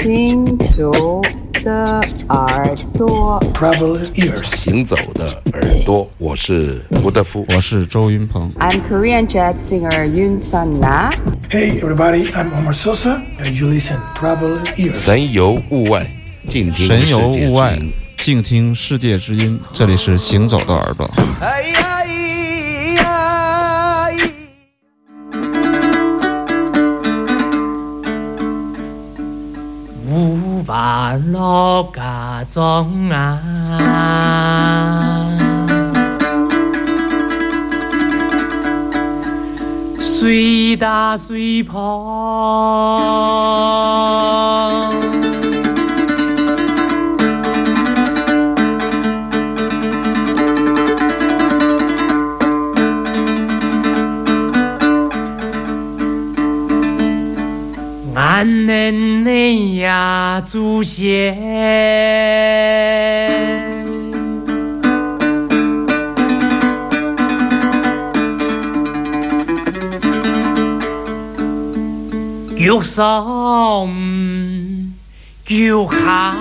行走的耳朵，Traveling ears，行走的耳朵，我是吴德夫，我是周云鹏，I'm Korean jazz singer Yun Sun Na。Hey everybody, I'm Omar Sosa, and you listen Traveling ears。神游物外，静听神游物外，静听世界之音。这里是行走的耳朵。哎呀呀！五万六家庄啊，水大水泡。祖先，叫上叫下，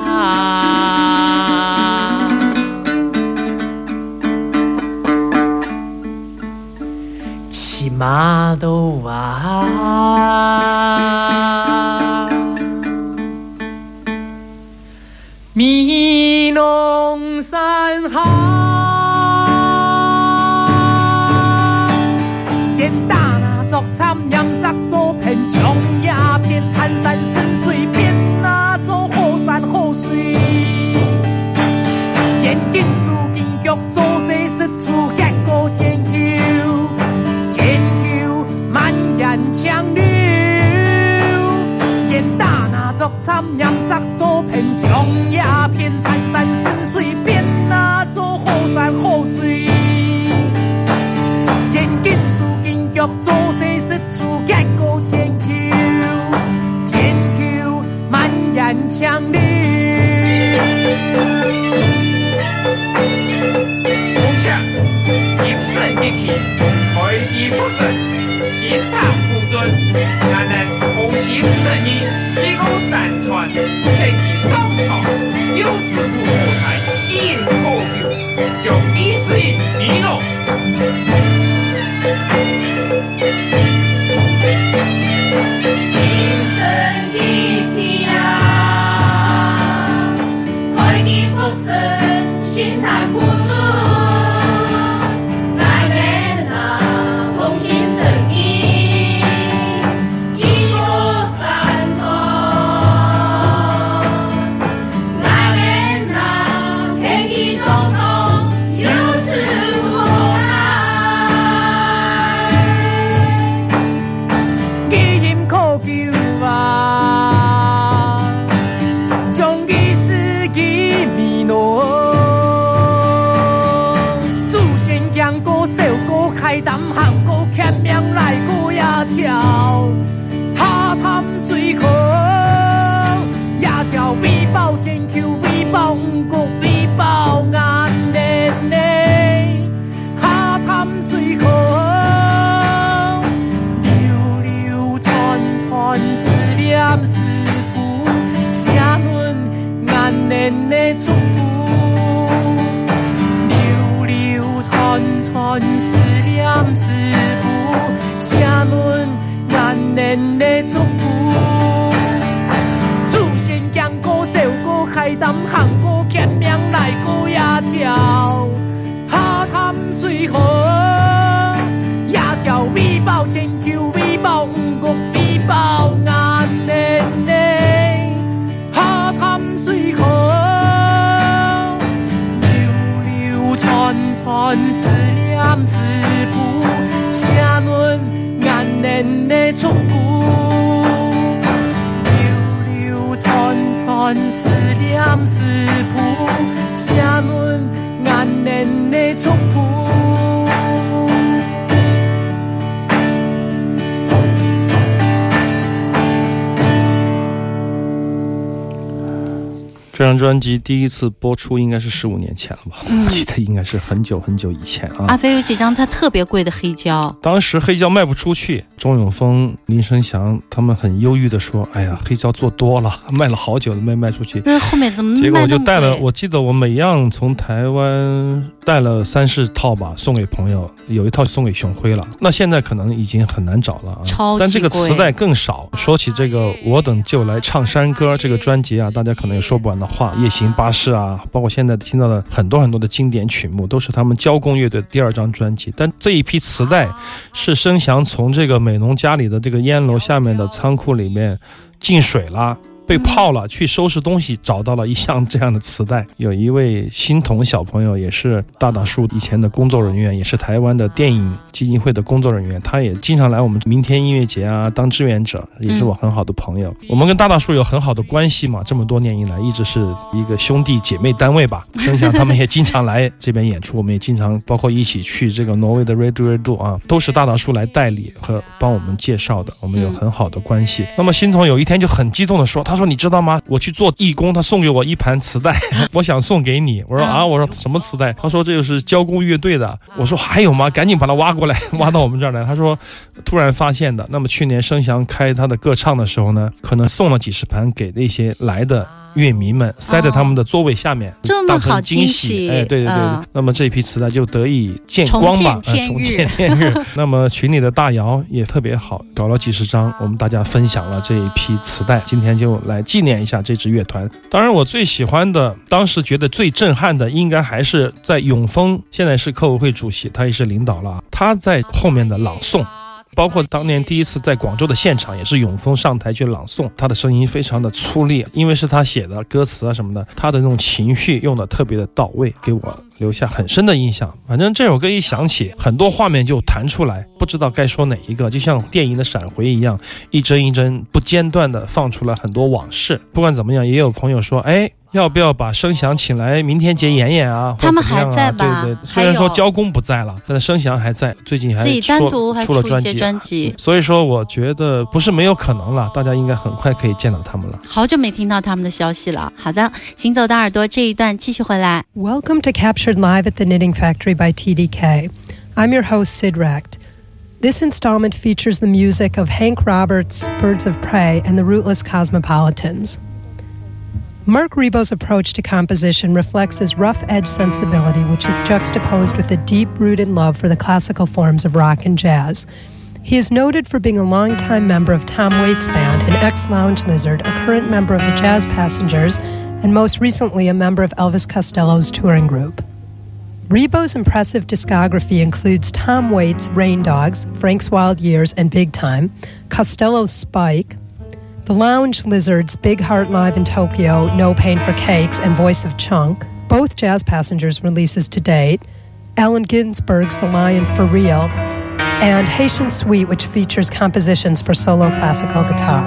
起码都啊。尊。咱人红星圣意，川思念思埔，写阮眼帘 em 觉。流流 cũ, 思念思埔，写阮眼帘的触觉这张专辑第一次播出应该是十五年前了吧？嗯 我记得应该是很久很久以前啊。阿飞有几张他特别贵的黑胶，当时黑胶卖不出去，钟永峰、林生祥他们很忧郁的说：“哎呀，黑胶做多了，卖了好久都没卖出去。”那后面怎么结果我就带了，我记得我每样从台湾带了三四套吧，送给朋友，有一套送给熊辉了。那现在可能已经很难找了啊，超但这个磁带更少。说起这个，我等就来唱山歌这个专辑啊，大家可能有说不完的话，夜行巴士啊，包括现在听到的很多很多的经典曲目，都是他们交工乐队的第二张专辑。但这一批磁带是声翔从这个美农家里的这个烟楼下面的仓库里面进水了。被泡了，去收拾东西，找到了一箱这样的磁带。有一位新童小朋友，也是大大树以前的工作人员，也是台湾的电影基金会的工作人员，他也经常来我们明天音乐节啊当志愿者，也是我很好的朋友。我们跟大大树有很好的关系嘛，这么多年以来一直是一个兄弟姐妹单位吧。分享他们也经常来这边演出，我们也经常包括一起去这个挪威的 Radio Radio 啊，都是大大叔来代理和帮我们介绍的，我们有很好的关系。那么新童有一天就很激动的说，他说你知道吗？我去做义工，他送给我一盘磁带，我想送给你。我说啊，我说什么磁带？他说这个是交工乐队的。我说还有吗？赶紧把它挖过来，挖到我们这儿来。他说突然发现的。那么去年声翔开他的歌唱的时候呢，可能送了几十盘给那些来的。乐迷们塞在他们的座位下面，这么当成好惊惊喜。喜哎，对对对，嗯那么这批磁带就得以见光吧，重见天日。那么群里的大姚也特别好，搞了几十张，我们大家分享了这一批磁带。今天就来纪念一下这支乐团。当然，我最喜欢的，当时觉得最震撼的，应该还是在永丰，现在是客委会主席，他也是领导了，他在后面的朗诵。包括当年第一次在广州的现场，也是永丰上台去朗诵，他的声音非常的粗粝，因为是他写的歌词啊什么的，他的那种情绪用的特别的到位，给我留下很深的印象。反正这首歌一响起，很多画面就弹出来，不知道该说哪一个，就像电影的闪回一样，一帧一帧不间断的放出了很多往事。不管怎么样，也有朋友说，哎。要不要把声响请来明天节演演啊？他们还在吧对对，虽然说交工不在了，但是声响还在，最近还自己单独还出了。专辑，所以说，我觉得不是没有可能了，大家应该很快可以见到他们了。好久没听到他们的消息了。好的，行走的耳朵这一段继续回来。Welcome to Captured Live at the Knitting Factory by TDK. I'm your host, Sid Recht. This installment features the music of Hank Roberts, Birds of Prey, and the Rootless Cosmopolitans. Mark Rebo's approach to composition reflects his rough edge sensibility, which is juxtaposed with a deep rooted love for the classical forms of rock and jazz. He is noted for being a longtime member of Tom Waits' band, an ex Lounge Lizard, a current member of the Jazz Passengers, and most recently a member of Elvis Costello's touring group. Rebo's impressive discography includes Tom Waits' Rain Dogs, Frank's Wild Years, and Big Time, Costello's Spike, the Lounge Lizards' Big Heart Live in Tokyo, No Pain for Cakes, and Voice of Chunk, both Jazz Passengers releases to date, Allen Ginsberg's The Lion for Real, and Haitian Suite, which features compositions for solo classical guitar.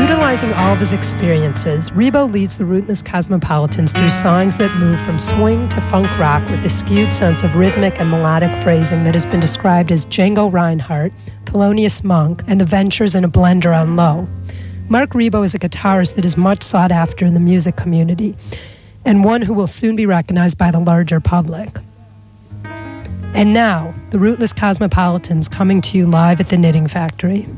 Utilizing all of his experiences, Rebo leads the Rootless Cosmopolitans through songs that move from swing to funk rock with a skewed sense of rhythmic and melodic phrasing that has been described as Django Reinhardt, Thelonious Monk, and the Ventures in a blender on low. Mark Rebo is a guitarist that is much sought after in the music community, and one who will soon be recognized by the larger public. And now, the Rootless Cosmopolitans coming to you live at the Knitting Factory.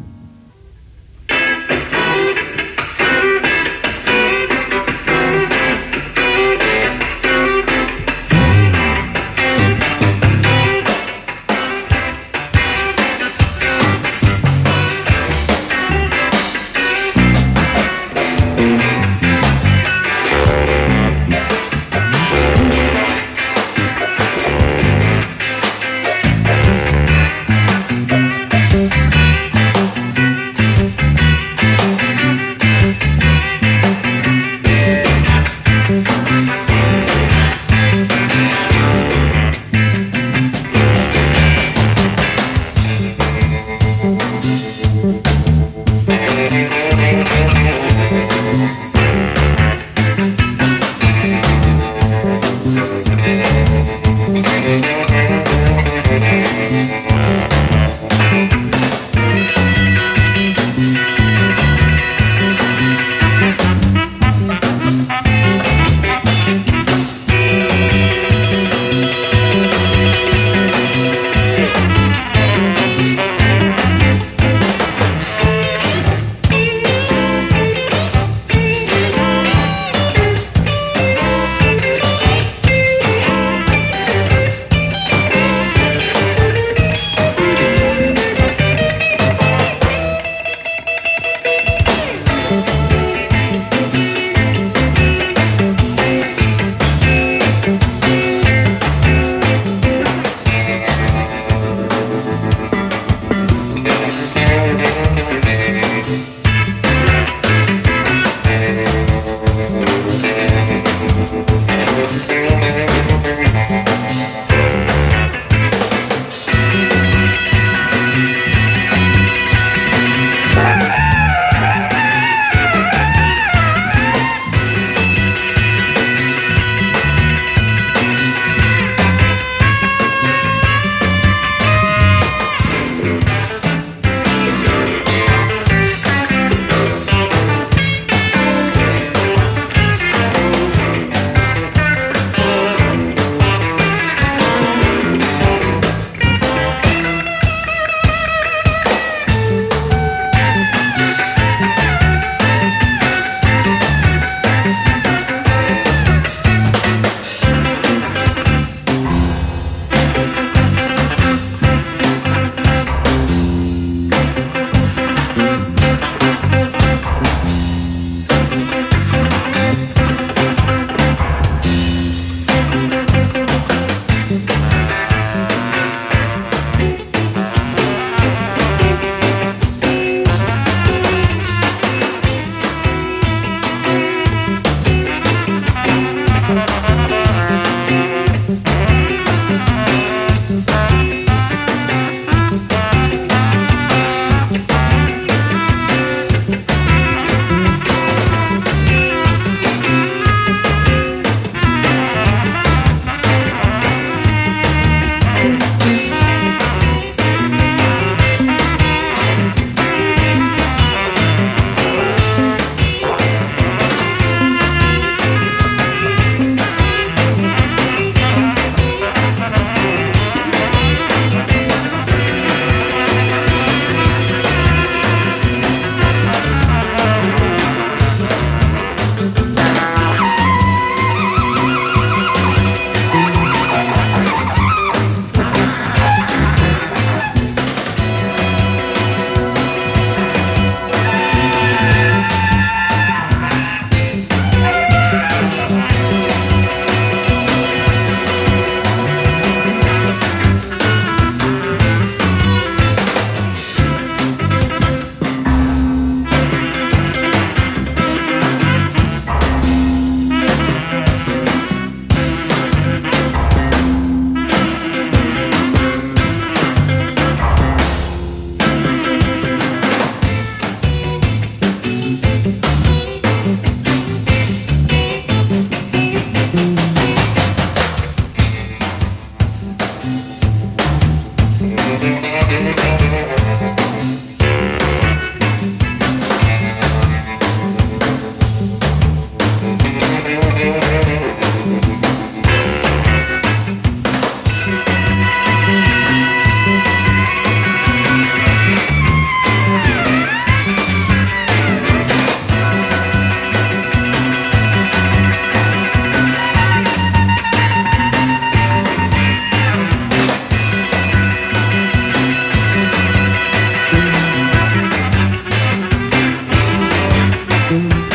you.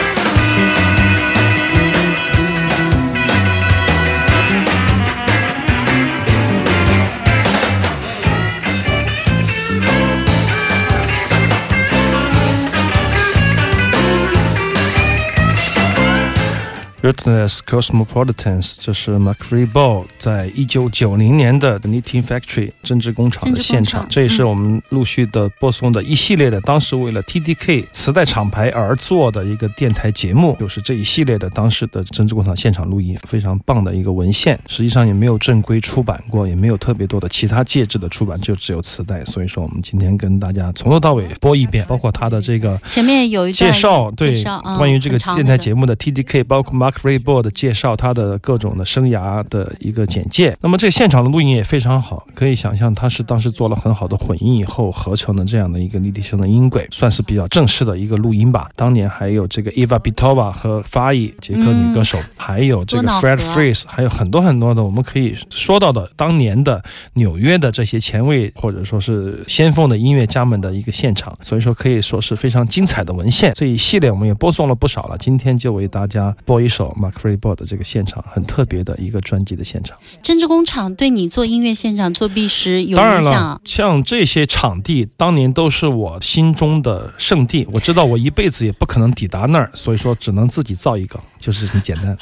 Rootless Cosmopolitans，这是 m c r e e Ball 在一九九零年的 Knitting Factory 针织工厂的现场，这也是我们陆续的播送的一系列的，当时为了 TDK 磁带厂牌而做的一个电台节目，就是这一系列的当时的针织工厂现场录音，非常棒的一个文献。实际上也没有正规出版过，也没有特别多的其他介质的出版，就只有磁带。所以说，我们今天跟大家从头到尾播一遍，包括它的这个前面有一介绍，对关于这个电台节目的 TDK，包括 Mark Raybould 的介绍，他的各种的生涯的一个简介。那么这个现场的录音也非常好，可以想象他是当时做了很好的混音以后合成的这样的一个立体声的音轨，算是比较正式的一个录音吧。当年还有这个 Eva Bitova 和 Faye 捷克女歌手，还有这个 Fred Fries，还有很多很多的我们可以说到的当年的纽约的这些前卫或者说是先锋的音乐家们的一个现场，所以说可以说是非常精彩的文献。这一系列我们也播送了不少了，今天就为大家播一首 Mark Raybould 的这个现场，很特别的一个专辑的现场。针织工厂对你做音乐现场做弊时有当然了影响，，像这些场地当年都是我心中的圣地，我知道我一辈子也不可能抵达那儿，所以说只能自己造一个，就是很简单。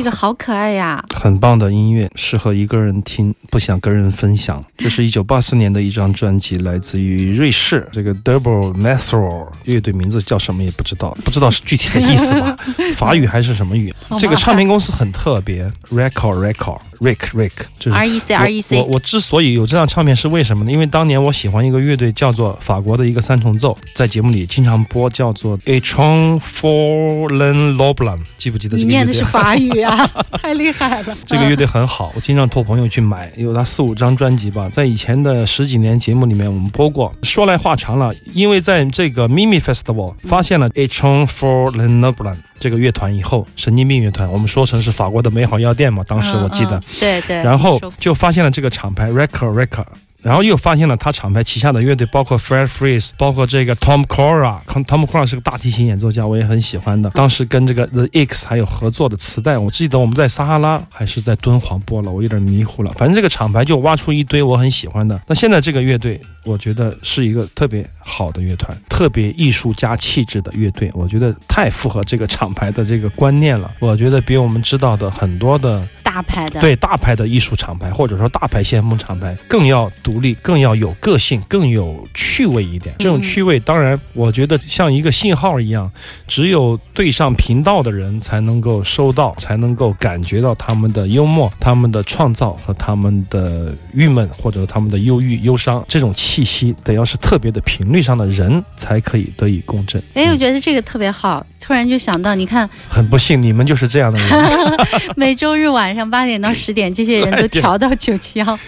这个好可爱呀！很棒的音乐，适合一个人听，不想跟人分享。这是一九八四年的一张专辑，来自于瑞士这个 Double m e t h o 乐队，名字叫什么也不知道，不知道是具体的意思吧？法语还是什么语？这个唱片公司很特别，Record Record Rick Rick，就是 R E C R E C。我我之所以有这张唱片是为什么呢？因为当年我喜欢一个乐队，叫做法国的一个三重奏，在节目里经常播，叫做 A t r o n Fallen Loblan，记不记得这个乐队？你念的是法语啊，太厉害了！这个乐队很好，我经常托朋友去买，有他四五张专辑吧。在以前的十几年节目里面，我们播过。说来话长了，因为在这个 Mimi Festival 发现了 A t r o n Fallen Loblan 这个乐团以后，神经病乐团，我们说成是法国的美好药店嘛，当时我记得。对对。然后就发现了这个厂牌 Record Record。然后又发现了他厂牌旗下的乐队，包括 Fred Freeze，包括这个 Tom Cora。Tom Cora 是个大提琴演奏家，我也很喜欢的。当时跟这个 The X 还有合作的磁带，我记得我们在撒哈拉还是在敦煌播了，我有点迷糊了。反正这个厂牌就挖出一堆我很喜欢的。那现在这个乐队，我觉得是一个特别好的乐团，特别艺术家气质的乐队，我觉得太符合这个厂牌的这个观念了。我觉得比我们知道的很多的大牌的对大牌的艺术厂牌，或者说大牌先锋厂牌更要。独立更要有个性，更有趣味一点。这种趣味，当然，我觉得像一个信号一样，只有对上频道的人才能够收到，才能够感觉到他们的幽默、他们的创造和他们的郁闷或者他们的忧郁、忧伤这种气息，得要是特别的频率上的人才可以得以共振。哎，我觉得这个特别好，突然就想到，你看，很不幸你们就是这样的人。每周日晚上八点到十点，这些人都调到九七幺。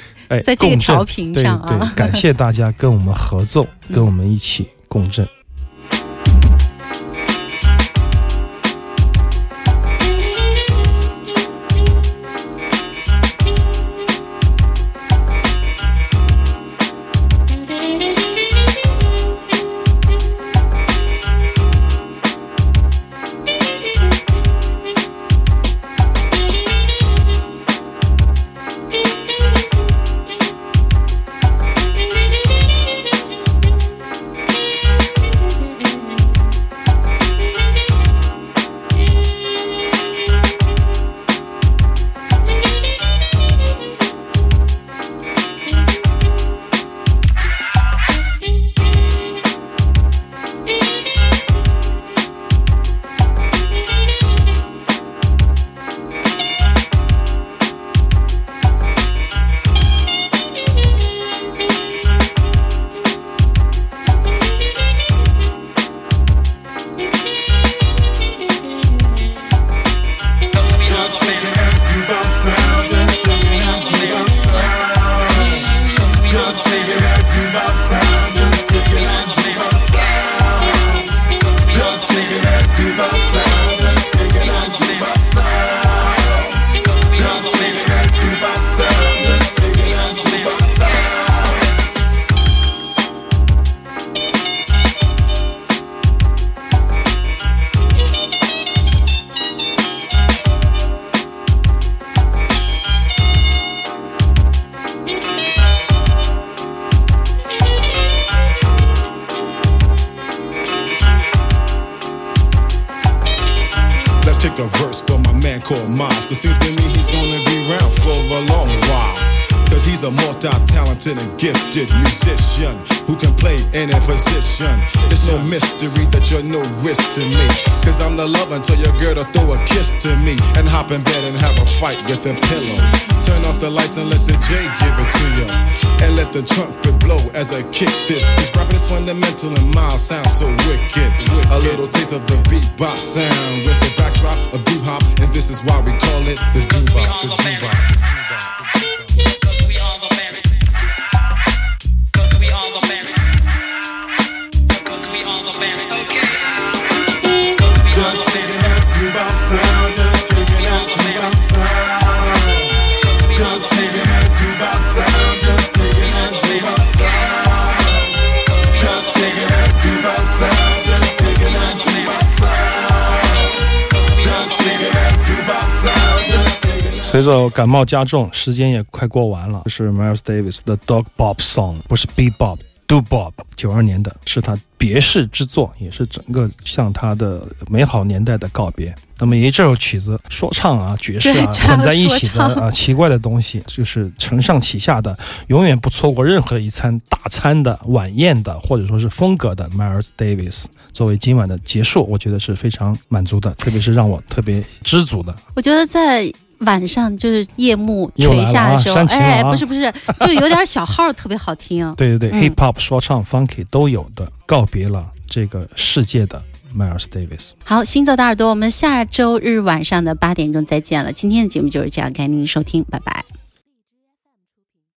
在这个调频上啊，感谢大家跟我们合奏，跟我们一起共振。That you're no risk to me. Cause I'm the love until your girl to throw a kiss to me and hop in bed and have a fight with a pillow. Turn off the lights and let the J give it to you. And let the trumpet blow as I kick this. This rapping is fundamental and mild sound so wicked. A little taste of the beatbox sound with the backdrop of doo hop. And this is why we call it the doo bop. The doo. 随着感冒加重，时间也快过完了。这是 Miles Davis 的 Dog Bob Song，不是 Bebop。Do Bob，九二年的是他别世之作，也是整个向他的美好年代的告别。那么，因为这首曲子说唱啊、爵士啊混在一起的啊，奇怪的东西，就是承上启下的，永远不错过任何一餐大餐的晚宴的，或者说是风格的。Miles Davis 作为今晚的结束，我觉得是非常满足的，特别是让我特别知足的。我觉得在。晚上就是夜幕垂下的时候，哎，不是不是，就有点小号特别好听。对对对，hip hop 说唱 funky 都有的，告别了这个世界的 Miles Davis。好，行走的耳朵，我们下周日晚上的八点钟再见了。今天的节目就是这样，感谢您收听，拜拜。